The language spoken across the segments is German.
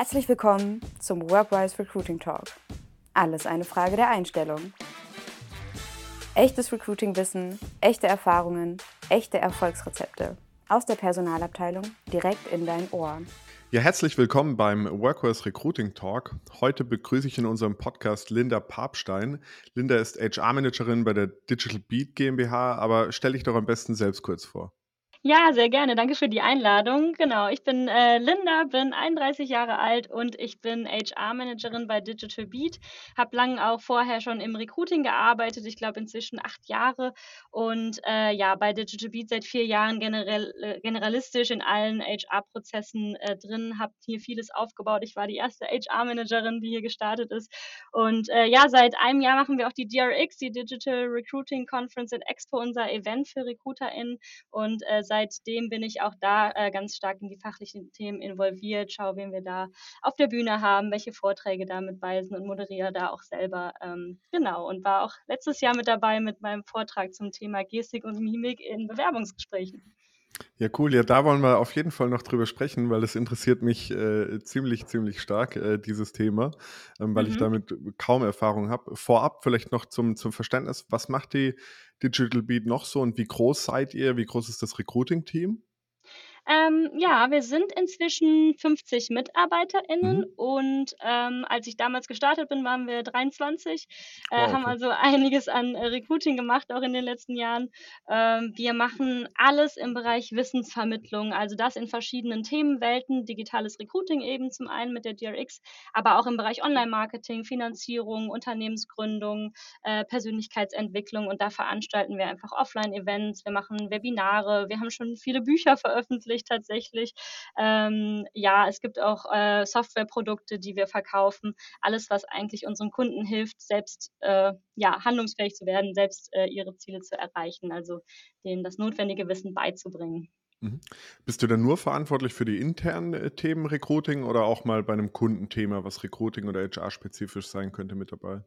Herzlich willkommen zum Workwise Recruiting Talk. Alles eine Frage der Einstellung. Echtes Recruiting-Wissen, echte Erfahrungen, echte Erfolgsrezepte. Aus der Personalabteilung direkt in dein Ohr. Ja, herzlich willkommen beim Workforce Recruiting Talk. Heute begrüße ich in unserem Podcast Linda Papstein. Linda ist HR-Managerin bei der Digital Beat GmbH, aber stell dich doch am besten selbst kurz vor. Ja, sehr gerne. Danke für die Einladung. Genau, ich bin äh, Linda, bin 31 Jahre alt und ich bin HR-Managerin bei Digital Beat. Habe lange auch vorher schon im Recruiting gearbeitet, ich glaube inzwischen acht Jahre. Und äh, ja, bei Digital Beat seit vier Jahren generell, äh, generalistisch in allen HR-Prozessen äh, drin, habe hier vieles aufgebaut. Ich war die erste HR-Managerin, die hier gestartet ist. Und äh, ja, seit einem Jahr machen wir auch die DRX, die Digital Recruiting Conference and Expo, unser Event für RecruiterInnen. Und äh, seitdem bin ich auch da äh, ganz stark in die fachlichen Themen involviert, schaue, wen wir da auf der Bühne haben, welche Vorträge da mit weisen und moderiere da auch selber. Ähm, genau, und war auch letztes Jahr mit dabei mit meinem Vortrag zum Thema Gestik und Mimik in Bewerbungsgesprächen. Ja, cool. Ja, da wollen wir auf jeden Fall noch drüber sprechen, weil es interessiert mich äh, ziemlich, ziemlich stark, äh, dieses Thema, ähm, weil mhm. ich damit kaum Erfahrung habe. Vorab vielleicht noch zum, zum Verständnis, was macht die Digital Beat noch so und wie groß seid ihr? Wie groß ist das Recruiting-Team? Ähm, ja, wir sind inzwischen 50 MitarbeiterInnen Mhm. und ähm, als ich damals gestartet bin, waren wir 23, äh, haben okay. also einiges an äh, Recruiting gemacht, auch in den letzten Jahren. Ähm, wir machen alles im Bereich Wissensvermittlung, also das in verschiedenen Themenwelten, digitales Recruiting eben zum einen mit der DRX, aber auch im Bereich Online-Marketing, Finanzierung, Unternehmensgründung, äh, Persönlichkeitsentwicklung und da veranstalten wir einfach Offline-Events, wir machen Webinare, wir haben schon viele Bücher veröffentlicht veröffentlicht tatsächlich. Ähm, ja, es gibt auch äh, Softwareprodukte, die wir verkaufen. Alles, was eigentlich unseren Kunden hilft, selbst äh, ja, handlungsfähig zu werden, selbst äh, ihre Ziele zu erreichen, also denen das notwendige Wissen beizubringen. Mhm. Bist du dann nur verantwortlich für die internen äh, Themen Recruiting oder auch mal bei einem Kundenthema, was Recruiting oder HR-spezifisch sein könnte, mit dabei?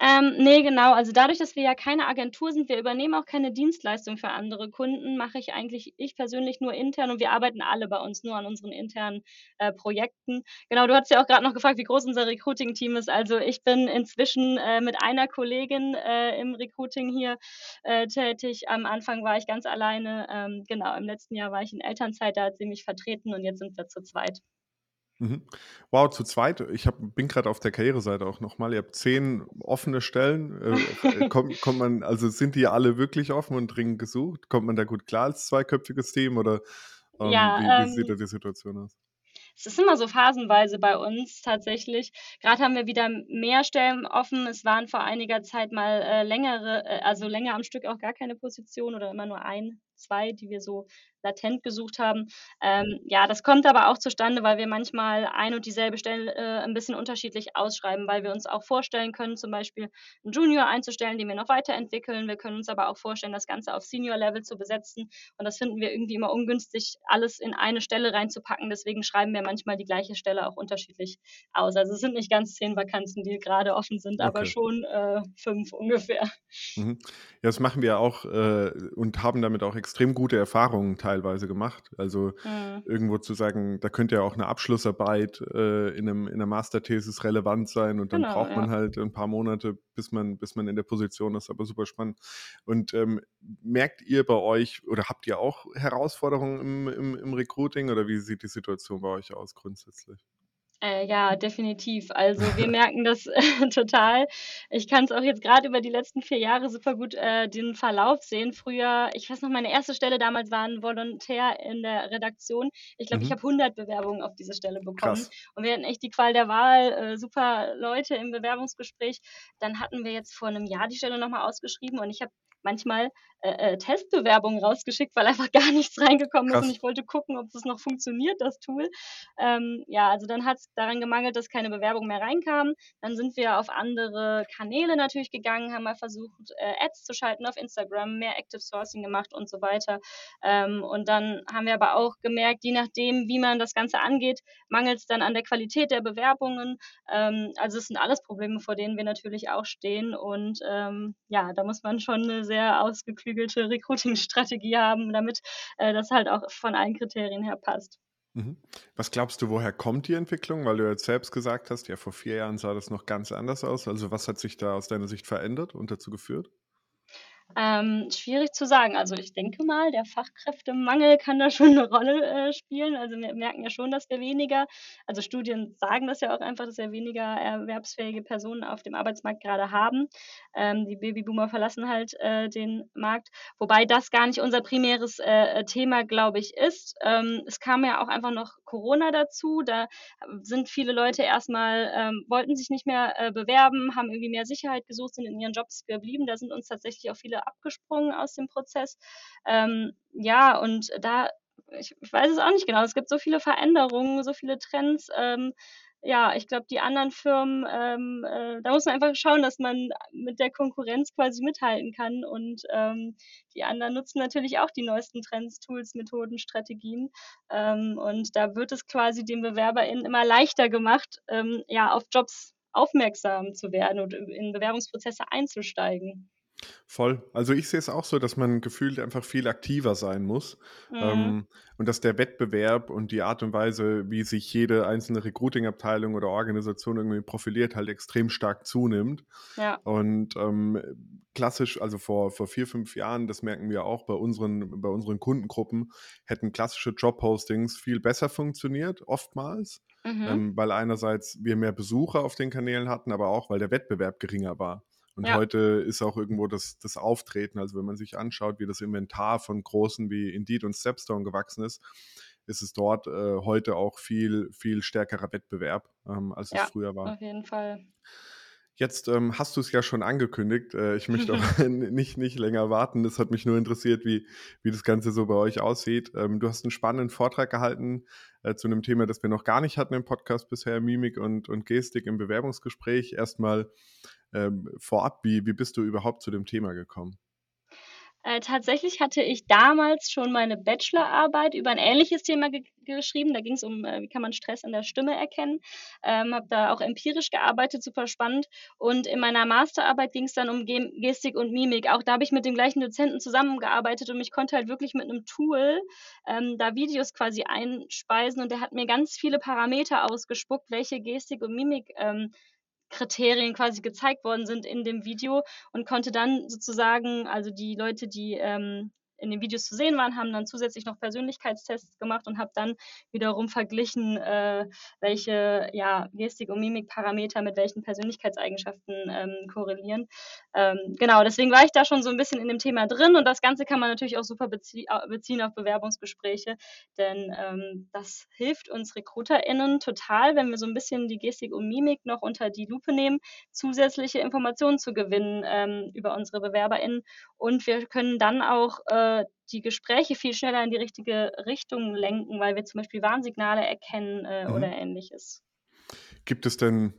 Ähm, ne, genau. Also dadurch, dass wir ja keine Agentur sind, wir übernehmen auch keine Dienstleistung für andere Kunden, mache ich eigentlich ich persönlich nur intern und wir arbeiten alle bei uns nur an unseren internen, äh, Projekten. Genau, du hattest ja auch gerade noch gefragt, wie groß unser Recruiting-Team ist. Also, ich bin inzwischen, äh, mit einer Kollegin, äh, im Recruiting hier, äh, tätig. Am Anfang war ich ganz alleine. Ähm, genau, im letzten Jahr war ich in Elternzeit, da hat sie mich vertreten und jetzt sind wir zu zweit. Mhm. Wow, zu zweit. Ich hab, bin gerade auf der Karriereseite auch nochmal. Ihr habt zehn offene Stellen. Äh, äh, kommt, kommt man, also sind die alle wirklich offen und dringend gesucht? Kommt man da gut klar als zweiköpfiges Team oder ähm, Ja, wie, wie sieht da ähm die Situation aus? Es ist immer so phasenweise bei uns tatsächlich. Gerade haben wir wieder mehr Stellen offen. Es waren vor einiger Zeit mal äh, längere, äh, also länger am Stück auch gar keine Position oder immer nur ein, zwei, die wir so latent gesucht haben. Ähm, ja, das kommt aber auch zustande, weil wir manchmal ein und dieselbe Stelle äh, ein bisschen unterschiedlich ausschreiben, weil wir uns auch vorstellen können, zum Beispiel einen Junior einzustellen, den wir noch weiterentwickeln. Wir können uns aber auch vorstellen, das Ganze auf Senior-Level zu besetzen. Und das finden wir irgendwie immer ungünstig, alles in eine Stelle reinzupacken. Deswegen schreiben wir manchmal die gleiche Stelle auch unterschiedlich aus. Also es sind nicht ganz zehn Vakanzen, die gerade offen sind, aber Okay. schon äh, fünf ungefähr. Mhm. Ja, das machen wir auch äh, und haben damit auch extrem gute Erfahrungen teilweise gemacht. Also Mhm. irgendwo zu sagen, da könnte ja auch eine Abschlussarbeit äh, in einem, in einer Masterthesis relevant sein und dann Genau, braucht man ja. halt ein paar Monate, bis man, bis man in der Position ist, aber super spannend. Und ähm, merkt ihr bei euch oder habt ihr auch Herausforderungen im, im, im Recruiting oder wie sieht die Situation bei euch aus grundsätzlich? Äh, ja, definitiv. Also, wir merken das äh, total. Ich kann es auch jetzt gerade über die letzten 4 Jahre super gut, äh, den Verlauf sehen. Früher ich weiß noch, meine erste Stelle damals war 'n Volontär in der Redaktion. Ich glaube, ich Mhm. habe 100 Bewerbungen auf diese Stelle bekommen Krass. und wir hatten echt die Qual der Wahl, äh, super Leute im Bewerbungsgespräch. Dann hatten wir jetzt vor 'nem Jahr die Stelle noch mal ausgeschrieben und ich habe manchmal, äh, äh, Testbewerbungen rausgeschickt, weil einfach gar nichts reingekommen ist und Krass. ich wollte gucken, ob das noch funktioniert, das Tool. Ähm, ja, also dann hat's daran gemangelt, dass keine Bewerbungen mehr reinkamen. Dann sind wir auf andere Kanäle natürlich gegangen, haben mal versucht, äh, Ads zu schalten auf Instagram, mehr Active Sourcing gemacht und so weiter. Ähm, und dann haben wir aber auch gemerkt, je nachdem, wie man das Ganze angeht, mangelt's dann an der Qualität der Bewerbungen. Ähm, also es sind alles Probleme, vor denen wir natürlich auch stehen und, ähm, ja, da muss man schon 'ne sehr ausgeklügelte Recruiting-Strategie haben, damit, äh, das halt auch von allen Kriterien her passt. Mhm. Was glaubst du, woher kommt die Entwicklung? Weil du jetzt selbst gesagt hast, ja, vor vier Jahren sah das noch ganz anders aus. Also was hat sich da aus deiner Sicht verändert und dazu geführt? Ähm, schwierig zu sagen. Also ich denke mal, der Fachkräftemangel kann da schon eine Rolle äh, spielen. Also wir merken ja schon, dass wir weniger, also Studien sagen das ja auch einfach, dass wir weniger erwerbsfähige Personen auf dem Arbeitsmarkt gerade haben. Ähm, die Babyboomer verlassen halt äh, den Markt, wobei das gar nicht unser primäres äh, Thema, glaube ich, ist. Ähm, es kam ja auch einfach noch Corona dazu. Da sind viele Leute erstmal, ähm, wollten sich nicht mehr äh, bewerben, haben irgendwie mehr Sicherheit gesucht, sind in ihren Jobs geblieben. Da sind uns tatsächlich auch viele abgesprungen aus dem Prozess. Ähm, ja, und da, ich, ich, weiß es auch nicht genau. Es gibt so viele Veränderungen, so viele Trends. Ähm, ja, ich glaube, die anderen Firmen, ähm, äh, da muss man einfach schauen, dass man mit der Konkurrenz quasi mithalten kann. Und ähm, die anderen nutzen natürlich auch die neuesten Trends, Tools, Methoden, Strategien. Ähm, und da wird es quasi den BewerberInnen immer leichter gemacht, ähm, ja, auf Jobs aufmerksam zu werden und in Bewerbungsprozesse einzusteigen. Voll. Also ich sehe es auch so, dass man gefühlt einfach viel aktiver sein muss. Mhm. Ähm, und dass der Wettbewerb und die Art und Weise, wie sich jede einzelne Recruiting-Abteilung oder Organisation irgendwie profiliert, halt extrem stark zunimmt. Ja. Und ähm, klassisch, also vor, vor vier, fünf Jahren, das merken wir auch bei unseren, bei unseren Kundengruppen, hätten klassische Job-Postings viel besser funktioniert, oftmals. Mhm. Ähm, weil einerseits wir mehr Besucher auf den Kanälen hatten, aber auch, weil der Wettbewerb geringer war. Und ja. heute ist auch irgendwo das, das Auftreten, also wenn man sich anschaut, wie das Inventar von großen wie Indeed und Stepstone gewachsen ist, ist es dort äh, heute auch viel, viel stärkerer Wettbewerb, ähm, als ja, es früher war. Auf jeden Fall. Jetzt ähm, hast du es ja schon angekündigt. Äh, ich möchte auch nicht, nicht länger warten. Das hat mich nur interessiert, wie, wie das Ganze so bei euch aussieht. Ähm, du hast einen spannenden Vortrag gehalten äh, zu einem Thema, das wir noch gar nicht hatten im Podcast bisher, Mimik und, und Gestik im Bewerbungsgespräch. Erstmal ähm, vorab, wie, wie bist du überhaupt zu dem Thema gekommen? Äh, tatsächlich hatte ich damals schon meine Bachelorarbeit über ein ähnliches Thema ge geschrieben. Da ging es um, äh, wie kann man Stress in der Stimme erkennen. Ähm, habe da auch empirisch gearbeitet, super spannend. Und in meiner Masterarbeit ging es dann um Ge Gestik und Mimik. Auch da habe ich mit dem gleichen Dozenten zusammengearbeitet und ich konnte halt wirklich mit einem Tool ähm, da Videos quasi einspeisen und der hat mir ganz viele Parameter ausgespuckt, welche Gestik und Mimik ähm, Kriterien quasi gezeigt worden sind in dem Video und konnte dann sozusagen, also die Leute, die ähm, in den Videos zu sehen waren, haben dann zusätzlich noch Persönlichkeitstests gemacht und habe dann wiederum verglichen, äh, welche ja, Gestik- und Mimikparameter mit welchen Persönlichkeitseigenschaften ähm, korrelieren. Ähm, genau, deswegen war ich da schon so ein bisschen in dem Thema drin und das Ganze kann man natürlich auch super bezie beziehen auf Bewerbungsgespräche, denn ähm, das hilft uns RekruterInnen total, wenn wir so ein bisschen die Gestik und Mimik noch unter die Lupe nehmen, zusätzliche Informationen zu gewinnen ähm, über unsere BewerberInnen und wir können dann auch äh, die Gespräche viel schneller in die richtige Richtung lenken, weil wir zum Beispiel Warnsignale erkennen äh, mhm. oder ähnliches. Gibt es denn,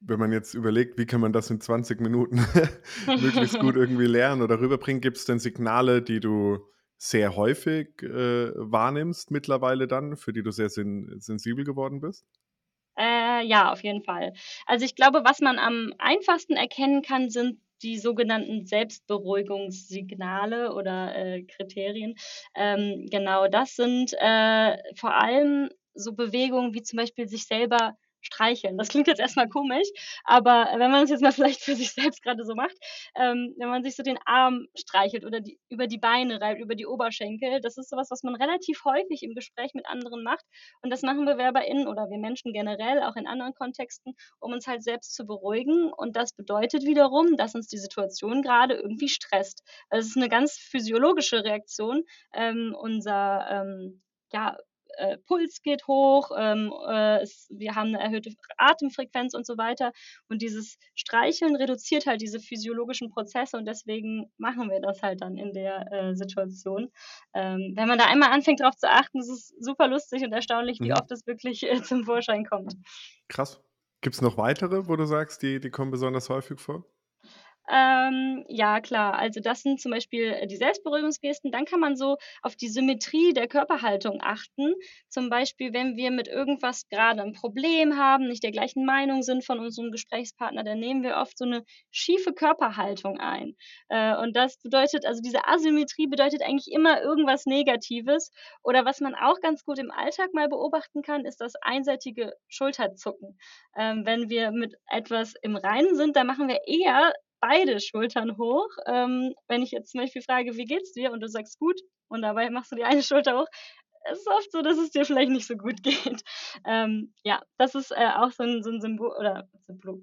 wenn man jetzt überlegt, wie kann man das in 20 Minuten möglichst gut irgendwie lernen oder rüberbringen, gibt es denn Signale, die du sehr häufig äh, wahrnimmst mittlerweile dann, für die du sehr sen sensibel geworden bist? Äh, ja, auf jeden Fall. Also ich glaube, was man am einfachsten erkennen kann, sind die sogenannten Selbstberuhigungssignale oder äh, Kriterien. Ähm, genau, das sind äh, vor allem so Bewegungen wie zum Beispiel sich selber streicheln. Das klingt jetzt erstmal komisch, aber wenn man es jetzt mal vielleicht für sich selbst gerade so macht, ähm, wenn man sich so den Arm streichelt oder die, über die Beine reibt, über die Oberschenkel, das ist sowas, was man relativ häufig im Gespräch mit anderen macht. Und das machen BewerberInnen oder wir Menschen generell, auch in anderen Kontexten, um uns halt selbst zu beruhigen. Und das bedeutet wiederum, dass uns die Situation gerade irgendwie stresst. Also es ist eine ganz physiologische Reaktion. Ähm, unser ähm, ja, äh, Puls geht hoch, ähm, äh, es, wir haben eine erhöhte Atemfrequenz und so weiter. Und dieses Streicheln reduziert halt diese physiologischen Prozesse und deswegen machen wir das halt dann in der äh, Situation. Ähm, wenn man da einmal anfängt darauf zu achten, ist es super lustig und erstaunlich, wie mhm. oft es wirklich äh, zum Vorschein kommt. Krass. Gibt es noch weitere, wo du sagst, die, die kommen besonders häufig vor? Ähm, ja, klar. Also das sind zum Beispiel äh, die Selbstberuhigungsgesten. Dann kann man so auf die Symmetrie der Körperhaltung achten. Zum Beispiel, wenn wir mit irgendwas gerade ein Problem haben, nicht der gleichen Meinung sind von unserem Gesprächspartner, dann nehmen wir oft so eine schiefe Körperhaltung ein. Äh, und das bedeutet, also diese Asymmetrie bedeutet eigentlich immer irgendwas Negatives. Oder was man auch ganz gut im Alltag mal beobachten kann, ist das einseitige Schulterzucken. Ähm, wenn wir mit etwas im Reinen sind, dann machen wir eher beide Schultern hoch. Ähm, wenn ich jetzt zum Beispiel frage, wie geht's dir? Und du sagst gut und dabei machst du die eine Schulter hoch, es ist oft so, dass es dir vielleicht nicht so gut geht. Ähm, ja, das ist äh, auch so ein, so ein, Symbol, oder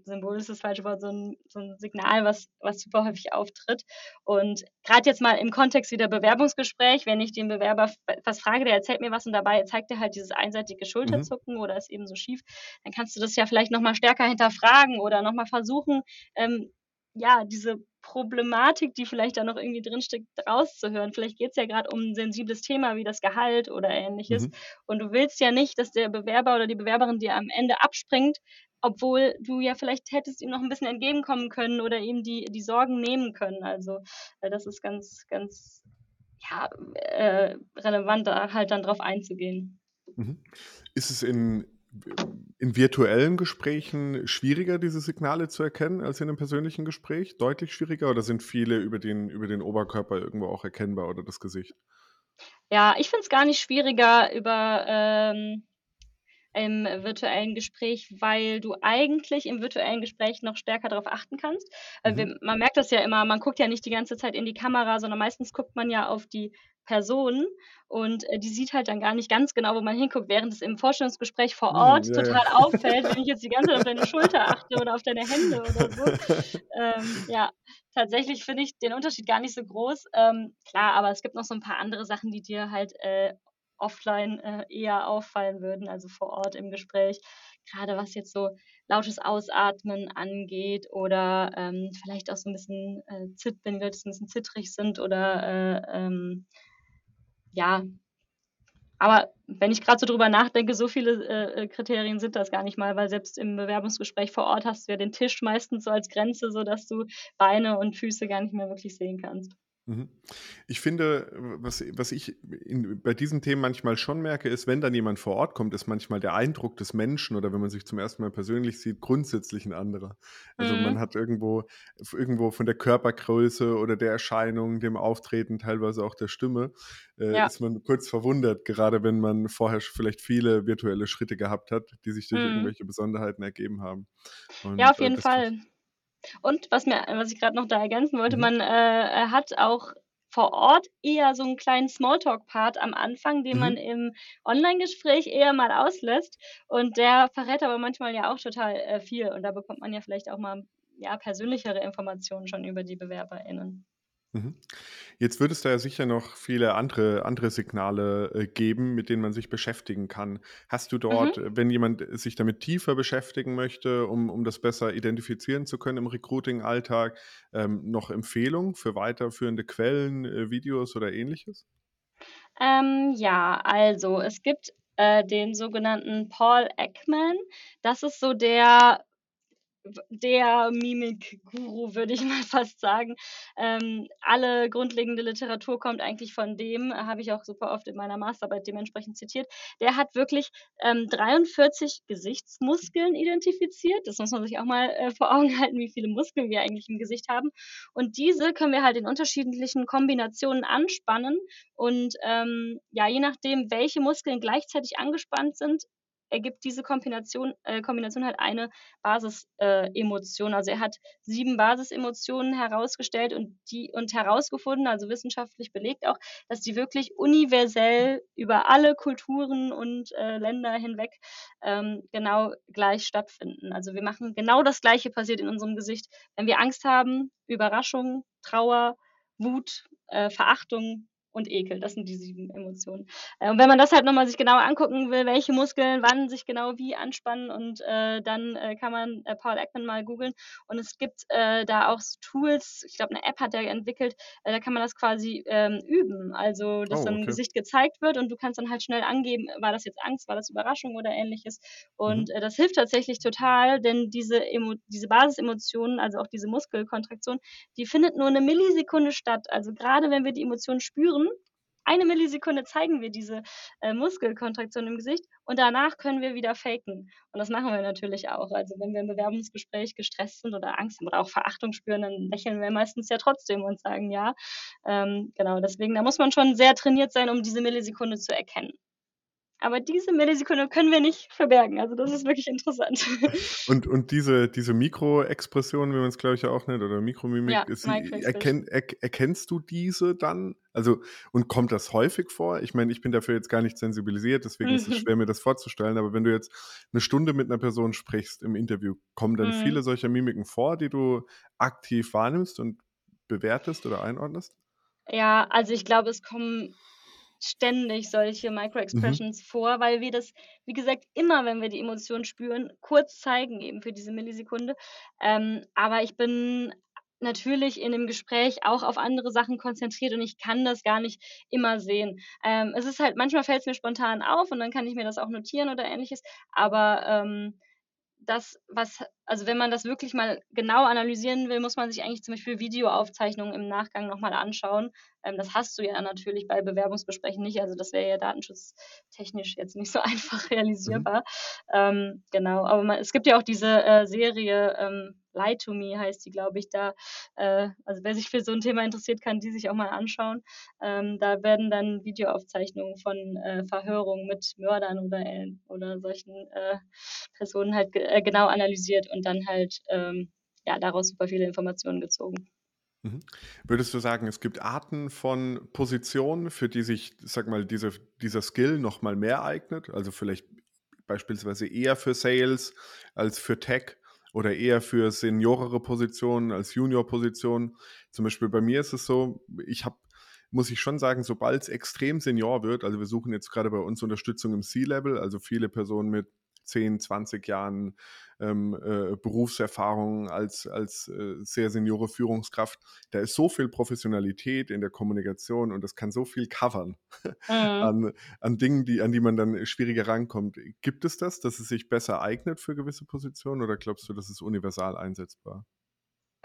Symbol ist das falsche Wort, so ein, so ein Signal, was, was super häufig auftritt. Und gerade jetzt mal im Kontext wieder Bewerbungsgespräch, wenn ich den Bewerber was frage, der erzählt mir was und dabei zeigt er halt dieses einseitige Schulterzucken mhm. oder ist eben so schief, dann kannst du das ja vielleicht nochmal stärker hinterfragen oder nochmal versuchen, ähm, ja, diese Problematik, die vielleicht da noch irgendwie drinsteckt, rauszuhören. Vielleicht geht es ja gerade um ein sensibles Thema wie das Gehalt oder ähnliches. Mhm. Und du willst ja nicht, dass der Bewerber oder die Bewerberin dir am Ende abspringt, obwohl du ja vielleicht hättest ihm noch ein bisschen entgegenkommen können oder ihm die, die Sorgen nehmen können. Also äh, das ist ganz, ganz ja, äh, relevant, da halt dann drauf einzugehen. Mhm. Ist es in in virtuellen Gesprächen schwieriger, diese Signale zu erkennen als in einem persönlichen Gespräch? Deutlich schwieriger oder sind viele über den, über den Oberkörper irgendwo auch erkennbar oder das Gesicht? Ja, ich finde es gar nicht schwieriger über ähm, im virtuellen Gespräch, weil du eigentlich im virtuellen Gespräch noch stärker darauf achten kannst. Mhm. Wir, man merkt das ja immer, man guckt ja nicht die ganze Zeit in die Kamera, sondern meistens guckt man ja auf die Person und äh, die sieht halt dann gar nicht ganz genau, wo man hinguckt, während es im Vorstellungsgespräch vor hm, Ort ja, total ja. auffällt, wenn ich jetzt die ganze Zeit auf deine Schulter achte oder auf deine Hände oder so. ähm, ja, tatsächlich finde ich den Unterschied gar nicht so groß. Ähm, klar, aber es gibt noch so ein paar andere Sachen, die dir halt äh, offline äh, eher auffallen würden, also vor Ort im Gespräch. Gerade was jetzt so lautes Ausatmen angeht oder ähm, vielleicht auch so ein bisschen äh, zit, wenn die Leute ein bisschen zittrig sind oder äh, ähm, ja, aber wenn ich gerade so drüber nachdenke, so viele äh, Kriterien sind das gar nicht mal, weil selbst im Bewerbungsgespräch vor Ort hast du ja den Tisch meistens so als Grenze, sodass du Beine und Füße gar nicht mehr wirklich sehen kannst. Mhm. Ich finde, was, was ich in, bei diesen Themen manchmal schon merke, ist, wenn dann jemand vor Ort kommt, ist manchmal der Eindruck des Menschen oder wenn man sich zum ersten Mal persönlich sieht, grundsätzlich ein anderer. Also mhm. man hat irgendwo, irgendwo von der Körpergröße oder der Erscheinung, dem Auftreten, teilweise auch der Stimme, äh, ja. ist man kurz verwundert, gerade wenn man vorher vielleicht viele virtuelle Schritte gehabt hat, die sich durch mhm. irgendwelche Besonderheiten ergeben haben. Und, ja, auf äh, jeden äh, Fall. Und was mir, was ich gerade noch da ergänzen wollte, mhm. man äh, hat auch vor Ort eher so einen kleinen Smalltalk-Part am Anfang, den mhm. man im Online-Gespräch eher mal auslässt. Und der verrät aber manchmal ja auch total äh, viel. Und da bekommt man ja vielleicht auch mal ja, persönlichere Informationen schon über die BewerberInnen. Mhm. Jetzt wird es da ja sicher noch viele andere, andere Signale äh, geben, mit denen man sich beschäftigen kann. Hast du dort, Mhm. Wenn jemand sich damit tiefer beschäftigen möchte, um, um das besser identifizieren zu können im Recruiting-Alltag, ähm, noch Empfehlungen für weiterführende Quellen, äh, Videos oder ähnliches? Ähm, ja, also es gibt äh, den sogenannten Paul Ekman. Das ist so der der Mimik-Guru, würde ich mal fast sagen. Ähm, alle grundlegende Literatur kommt eigentlich von dem, habe ich auch super oft in meiner Masterarbeit dementsprechend zitiert. Der hat wirklich ähm, 43 Gesichtsmuskeln identifiziert. Das muss man sich auch mal äh, vor Augen halten, wie viele Muskeln wir eigentlich im Gesicht haben. Und diese können wir halt in unterschiedlichen Kombinationen anspannen. Und ähm, ja, je nachdem, welche Muskeln gleichzeitig angespannt sind, ergibt diese Kombination, äh, Kombination halt eine Basisemotion. Äh, also er hat sieben Basisemotionen herausgestellt und die und herausgefunden, also wissenschaftlich belegt auch, dass die wirklich universell über alle Kulturen und äh, Länder hinweg ähm, genau gleich stattfinden. Also wir machen genau das Gleiche passiert in unserem Gesicht, wenn wir Angst haben, Überraschung, Trauer, Wut, äh, Verachtung und Ekel. Das sind die sieben Emotionen. Äh, und wenn man das halt nochmal sich genau angucken will, welche Muskeln wann sich genau wie anspannen und äh, dann äh, kann man äh, Paul Ekman mal googeln und es gibt äh, da auch Tools, ich glaube eine App hat er entwickelt, äh, da kann man das quasi ähm, üben, also dass oh, okay. dann ein Gesicht gezeigt wird und du kannst dann halt schnell angeben, war das jetzt Angst, war das Überraschung oder ähnliches und mhm. das hilft tatsächlich total, denn diese, Emo diese Basisemotionen, also auch diese Muskelkontraktion, die findet nur eine Millisekunde statt, also gerade wenn wir die Emotionen spüren, eine Millisekunde zeigen wir diese äh, Muskelkontraktion im Gesicht und danach können wir wieder faken. Und das machen wir natürlich auch. Also wenn wir im Bewerbungsgespräch gestresst sind oder Angst oder auch Verachtung spüren, dann lächeln wir meistens ja trotzdem und sagen ja. Ähm, genau, deswegen, da muss man schon sehr trainiert sein, um diese Millisekunde zu erkennen. Aber diese Millisekunde können wir nicht verbergen. Also das ist wirklich interessant. Und, und diese, diese Mikroexpression, wie man es glaube ich auch nennt, oder Mikromimik, ja, ist, erkenn, er, erkennst du diese dann? Also, und kommt das häufig vor? Ich meine, ich bin dafür jetzt gar nicht sensibilisiert, deswegen mhm. ist es schwer, mir das vorzustellen. Aber wenn du jetzt eine Stunde mit einer Person sprichst im Interview, kommen dann mhm. viele solcher Mimiken vor, die du aktiv wahrnimmst und bewertest oder einordnest? Ja, also ich glaube, es kommen ständig solche Mhm. Micro-Expressions vor, weil wir das, wie gesagt, immer, wenn wir die Emotionen spüren, kurz zeigen eben für diese Millisekunde. Ähm, aber ich bin natürlich in dem Gespräch auch auf andere Sachen konzentriert und ich kann das gar nicht immer sehen. Ähm, es ist halt manchmal fällt es mir spontan auf und dann kann ich mir das auch notieren oder Ähnliches, aber, ähm das, was, also wenn man das wirklich mal genau analysieren will, muss man sich eigentlich zum Beispiel Videoaufzeichnungen im Nachgang nochmal anschauen. Ähm, das hast du ja natürlich bei Bewerbungsgesprächen nicht. Also das wäre ja datenschutztechnisch jetzt nicht so einfach realisierbar. Mhm. Ähm, genau, aber man, es gibt ja auch diese äh, Serie ähm, Lie to Me heißt die, glaube ich, da. Äh, also wer sich für so ein Thema interessiert, kann die sich auch mal anschauen. Ähm, da werden dann Videoaufzeichnungen von äh, Verhörungen mit Mördern oder, äh, oder solchen äh, Personen halt äh, genau analysiert und dann halt ähm, ja, daraus super viele Informationen gezogen. Mhm. Würdest du sagen, es gibt Arten von Positionen, für die sich, sag mal, diese, dieser Skill noch mal mehr eignet? Also vielleicht beispielsweise eher für Sales als für Tech oder eher für seniorere Positionen als Junior-Positionen. Zum Beispiel bei mir ist es so, ich habe muss ich schon sagen, sobald es extrem senior wird, also wir suchen jetzt gerade bei uns Unterstützung im C-Level, also viele Personen mit 10, 20 Jahren ähm, äh, Berufserfahrung als, als äh, sehr seniore Führungskraft. Da ist so viel Professionalität in der Kommunikation und das kann so viel covern mhm. an, an Dingen, die, an die man dann schwieriger rankommt. Gibt es das, dass es sich besser eignet für gewisse Positionen oder glaubst du, das ist universal einsetzbar?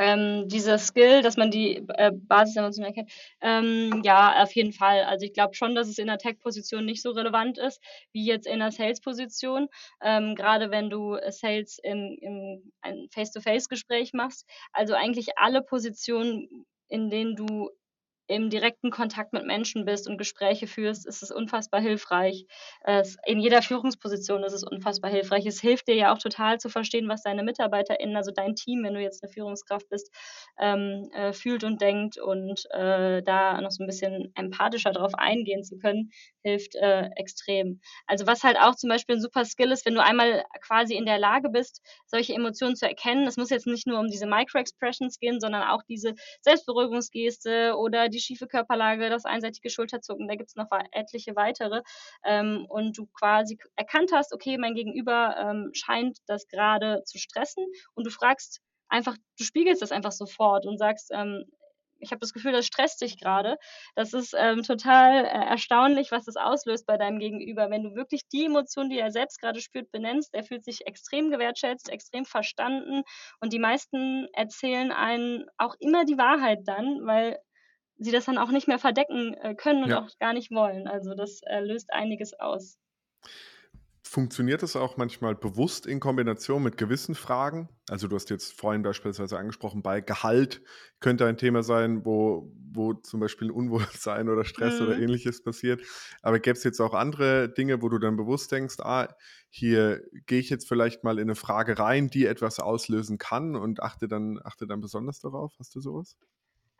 Ähm, dieser Skill, dass man die äh, Basisemotionen erkennt, ähm, ja, auf jeden Fall. Also ich glaube schon, dass es in der Tech-Position nicht so relevant ist wie jetzt in der Sales-Position. Ähm, Gerade wenn du Sales im, im Face-to-Face-Gespräch machst. Also eigentlich alle Positionen, in denen du im direkten Kontakt mit Menschen bist und Gespräche führst, ist es unfassbar hilfreich. in jeder Führungsposition ist es unfassbar hilfreich. Es hilft dir ja auch total zu verstehen, was deine MitarbeiterInnen, also dein Team, wenn du jetzt eine Führungskraft bist, ähm, äh, fühlt und denkt und äh, da noch so ein bisschen empathischer drauf eingehen zu können, hilft äh, extrem. Also was halt auch zum Beispiel ein super Skill ist, wenn du einmal quasi in der Lage bist, solche Emotionen zu erkennen. Es muss jetzt nicht nur um diese Micro-Expressions gehen, sondern auch diese Selbstberuhigungsgeste oder die schiefe Körperlage, das einseitige Schulterzucken, da gibt es noch etliche weitere. Ähm, und du quasi erkannt hast, okay, mein Gegenüber ähm, scheint das gerade zu stressen und du fragst einfach, du spiegelst das einfach sofort und sagst, ähm, ich habe das Gefühl, das stresst dich gerade. Das ist ähm, total äh, erstaunlich, was das auslöst bei deinem Gegenüber. Wenn du wirklich die Emotion, die er selbst gerade spürt, benennst, er fühlt sich extrem gewertschätzt, extrem verstanden und die meisten erzählen einen auch immer die Wahrheit dann, weil sie das dann auch nicht mehr verdecken äh, können und ja. auch gar nicht wollen. Also das äh, löst einiges aus. Funktioniert das auch manchmal bewusst in Kombination mit gewissen Fragen? Also du hast jetzt vorhin beispielsweise angesprochen, bei Gehalt könnte ein Thema sein, wo, wo zum Beispiel Unwohlsein oder Stress mhm. oder ähnliches passiert. Aber gäbe es jetzt auch andere Dinge, wo du dann bewusst denkst, ah, hier gehe ich jetzt vielleicht mal in eine Frage rein, die etwas auslösen kann und achte dann, achte dann besonders darauf? Hast du sowas?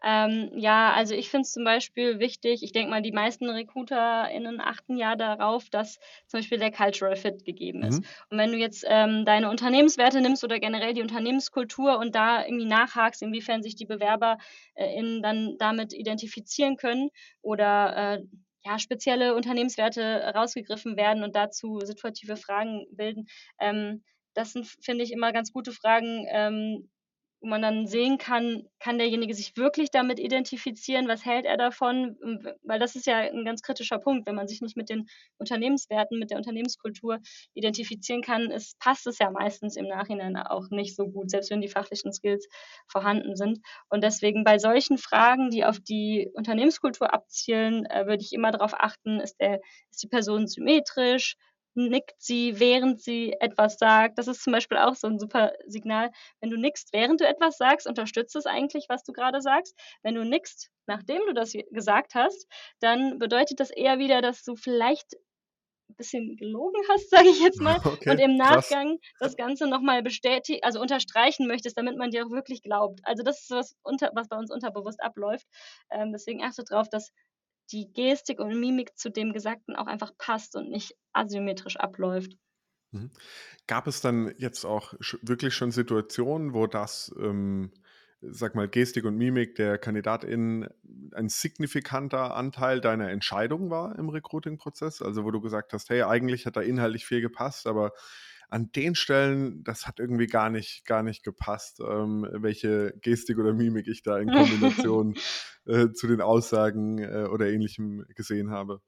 Ähm, ja, also ich finde es zum Beispiel wichtig, ich denke mal, die meisten RecruiterInnen achten ja darauf, dass zum Beispiel der Cultural Fit gegeben ist. Mhm. Und wenn du jetzt ähm, deine Unternehmenswerte nimmst oder generell die Unternehmenskultur und da irgendwie nachhakst, inwiefern sich die BewerberInnen äh, dann damit identifizieren können oder äh, ja, spezielle Unternehmenswerte rausgegriffen werden und dazu situative Fragen bilden. Ähm, das sind, finde ich, immer ganz gute Fragen, ähm, wo man dann sehen kann, kann derjenige sich wirklich damit identifizieren, was hält er davon, weil das ist ja ein ganz kritischer Punkt, wenn man sich nicht mit den Unternehmenswerten, mit der Unternehmenskultur identifizieren kann, ist, passt es ja meistens im Nachhinein auch nicht so gut, selbst wenn die fachlichen Skills vorhanden sind. Und deswegen bei solchen Fragen, die auf die Unternehmenskultur abzielen, äh, würde ich immer darauf achten, ist, der, ist die Person symmetrisch, nickt sie, während sie etwas sagt. Das ist zum Beispiel auch so ein super Signal. Wenn du nickst, während du etwas sagst, unterstützt es eigentlich, was du gerade sagst. Wenn du nickst, nachdem du das gesagt hast, dann bedeutet das eher wieder, dass du vielleicht ein bisschen gelogen hast, sage ich jetzt mal, okay, und im Nachgang krass. das Ganze nochmal bestätigen, also unterstreichen möchtest, damit man dir auch wirklich glaubt. Also das ist was, unter, was bei uns unterbewusst abläuft. Ähm, deswegen achte darauf, dass die Gestik und Mimik zu dem Gesagten auch einfach passt und nicht asymmetrisch abläuft. Mhm. Gab es dann jetzt auch wirklich schon Situationen, wo das, ähm, sag mal, Gestik und Mimik der KandidatInnen ein signifikanter Anteil deiner Entscheidung war im Recruiting-Prozess? Also wo du gesagt hast, hey, eigentlich hat da inhaltlich viel gepasst, aber an den Stellen, das hat irgendwie gar nicht, gar nicht gepasst, ähm, welche Gestik oder Mimik ich da in Kombination äh, zu den Aussagen äh, oder ähnlichem gesehen habe.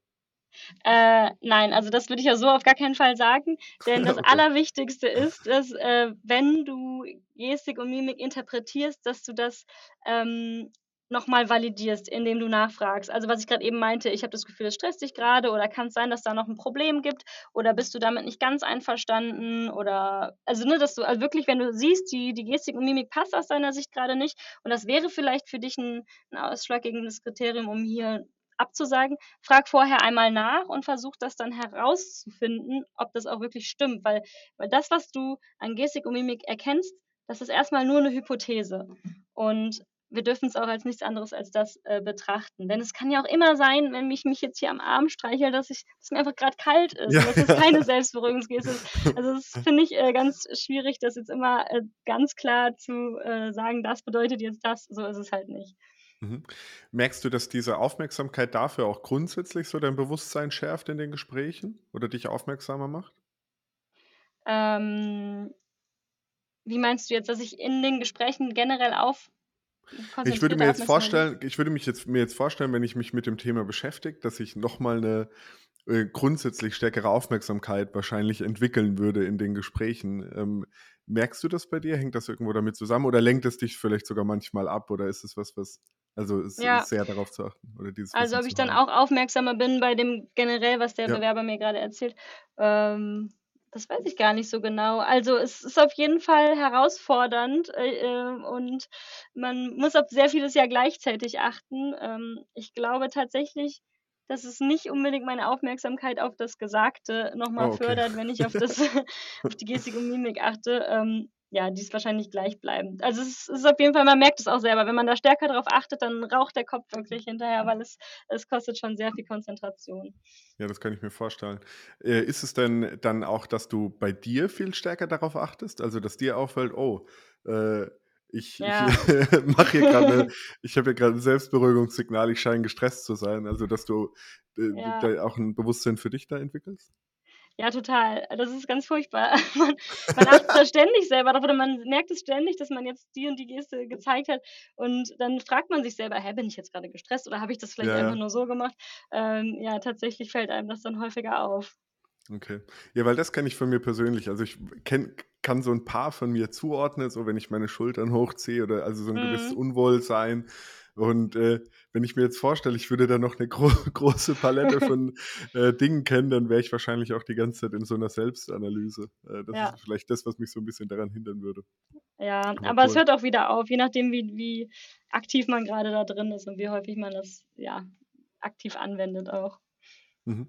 Äh, nein, also das würde ich ja so auf gar keinen Fall sagen, denn das okay. Allerwichtigste ist, dass äh, wenn du Gestik und Mimik interpretierst, dass du das ähm, nochmal validierst, indem du nachfragst. Also was ich gerade eben meinte, ich habe das Gefühl, es stresst dich gerade oder kann es sein, dass da noch ein Problem gibt oder bist du damit nicht ganz einverstanden oder also ne, dass du also wirklich, wenn du siehst, die, die Gestik und Mimik passt aus deiner Sicht gerade nicht und das wäre vielleicht für dich ein, ein ausschlaggebendes Kriterium, um hier abzusagen, frag vorher einmal nach und versuch das dann herauszufinden, ob das auch wirklich stimmt, weil, weil das, was du an Gestik und Mimik erkennst, das ist erstmal nur eine Hypothese. Und wir dürfen es auch als nichts anderes als das äh, betrachten. Denn es kann ja auch immer sein, wenn ich mich jetzt hier am Arm streichel, dass, ich, dass mir einfach gerade kalt ist. Ja. Das ist keine Selbstberuhigungsgeste. Also das finde ich äh, ganz schwierig, das jetzt immer äh, ganz klar zu äh, sagen, das bedeutet jetzt das. So ist es halt nicht. Mhm. Merkst du, dass diese Aufmerksamkeit dafür auch grundsätzlich so dein Bewusstsein schärft in den Gesprächen oder dich aufmerksamer macht? Ähm, wie meinst du jetzt, dass ich in den Gesprächen generell auf ich würde mir jetzt vorstellen, ich würde mich jetzt mir jetzt vorstellen, wenn ich mich mit dem Thema beschäftige, dass ich nochmal eine äh, grundsätzlich stärkere Aufmerksamkeit wahrscheinlich entwickeln würde in den Gesprächen. Ähm, merkst du das bei dir? Hängt das irgendwo damit zusammen oder lenkt es dich vielleicht sogar manchmal ab oder ist es was, was also ist, ja. ist sehr darauf zu achten oder dieses Also ob ich dann auch aufmerksamer bin bei dem generell, was der ja. Bewerber mir gerade erzählt. Ähm, das weiß ich gar nicht so genau. Also es ist auf jeden Fall herausfordernd äh, äh, und man muss auf sehr vieles ja gleichzeitig achten. Ähm, ich glaube tatsächlich, dass es nicht unbedingt meine Aufmerksamkeit auf das Gesagte nochmal oh, okay. fördert, wenn ich auf, das, auf die Gestik und Mimik achte. Ähm, ja, die ist wahrscheinlich gleichbleibend. Also es ist auf jeden Fall, man merkt es auch selber, wenn man da stärker darauf achtet, dann raucht der Kopf wirklich hinterher, weil es, es kostet schon sehr viel Konzentration. Ja, das kann ich mir vorstellen. Äh, ist es denn dann auch, dass du bei dir viel stärker darauf achtest? Also, dass dir auffällt, oh, äh, ich, ja. ich mache hier gerade, ich habe hier gerade ein Selbstberuhigungssignal, ich scheine gestresst zu sein. Also, dass du äh, ja. auch ein Bewusstsein für dich da entwickelst? Ja, total. Das ist ganz furchtbar. Man, man achtet da ständig selber drauf oder man merkt es ständig, dass man jetzt die und die Geste gezeigt hat und dann fragt man sich selber, hä, bin ich jetzt gerade gestresst oder habe ich das vielleicht ja, einfach ja. nur so gemacht? Ähm, ja, tatsächlich fällt einem das dann häufiger auf. Okay. Ja, weil das kenne ich von mir persönlich. Also ich kenn, kann so ein paar von mir zuordnen, so wenn ich meine Schultern hochziehe oder also so ein mhm. gewisses Unwohlsein und äh, wenn ich mir jetzt vorstelle, ich würde da noch eine gro große Palette von äh, Dingen kennen, dann wäre ich wahrscheinlich auch die ganze Zeit in so einer Selbstanalyse. Äh, das ja. ist vielleicht das, was mich so ein bisschen daran hindern würde. Ja, aber, aber es hört auch wieder auf, je nachdem, wie, wie aktiv man gerade da drin ist und wie häufig man das ja aktiv anwendet auch. Mhm.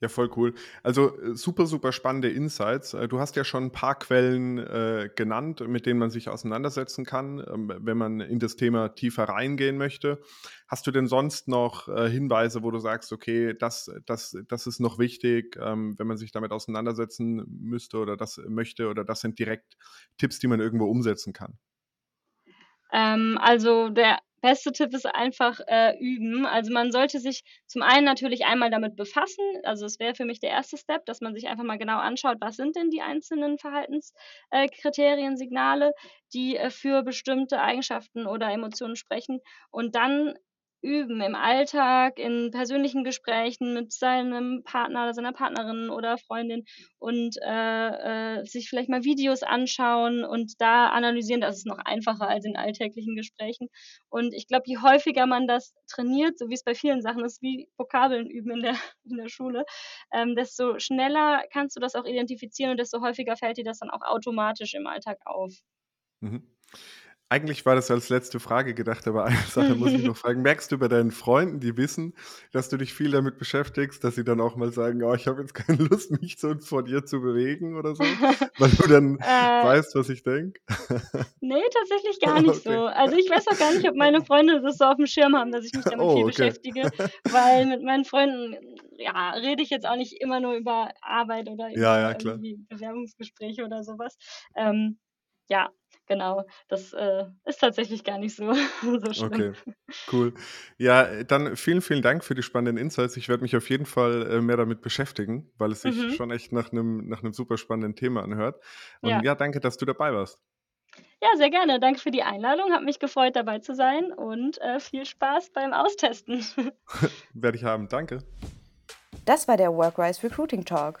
Ja, voll cool. Also äh, super, super spannende Insights. Äh, du hast ja schon ein paar Quellen äh, genannt, mit denen man sich auseinandersetzen kann, ähm, wenn man in das Thema tiefer reingehen möchte. Hast du denn sonst noch äh, Hinweise, wo du sagst, okay, das, das, das ist noch wichtig, ähm, wenn man sich damit auseinandersetzen müsste oder das möchte oder das sind direkt Tipps, die man irgendwo umsetzen kann? Ähm, also der beste Tipp ist einfach äh, üben. Also man sollte sich zum einen natürlich einmal damit befassen. Also es wäre für mich der erste Step, dass man sich einfach mal genau anschaut, was sind denn die einzelnen Verhaltenskriterien, äh, Signale, die äh, für bestimmte Eigenschaften oder Emotionen sprechen. Und dann üben im Alltag, in persönlichen Gesprächen mit seinem Partner oder seiner Partnerin oder Freundin und äh, äh, sich vielleicht mal Videos anschauen und da analysieren. Das ist noch einfacher als in alltäglichen Gesprächen. Und ich glaube, je häufiger man das trainiert, so wie es bei vielen Sachen ist, wie Vokabeln üben in der, in der Schule, ähm, desto schneller kannst du das auch identifizieren und desto häufiger fällt dir das dann auch automatisch im Alltag auf. Mhm. Eigentlich war das als letzte Frage gedacht, aber eine Sache muss ich noch fragen. Merkst du bei deinen Freunden, die wissen, dass du dich viel damit beschäftigst, dass sie dann auch mal sagen, oh, ich habe jetzt keine Lust, mich so vor dir zu bewegen oder so, weil du dann äh, weißt, was ich denke? nee, tatsächlich gar nicht okay. so. Also ich weiß auch gar nicht, ob meine Freunde das so auf dem Schirm haben, dass ich mich damit oh, viel okay. beschäftige, weil mit meinen Freunden ja, rede ich jetzt auch nicht immer nur über Arbeit oder über ja, ja, Bewerbungsgespräche oder sowas. Ähm, ja, genau. Das äh, ist tatsächlich gar nicht so, so schlimm. Okay, cool. Ja, dann vielen, vielen Dank für die spannenden Insights. Ich werde mich auf jeden Fall äh, mehr damit beschäftigen, weil es sich mhm. schon echt nach einem nach super spannenden Thema anhört. Und ja. ja, danke, dass du dabei warst. Ja, sehr gerne. Danke für die Einladung. Hat mich gefreut, dabei zu sein und äh, viel Spaß beim Austesten. Werde ich haben. Danke. Das war der Workrise Recruiting Talk.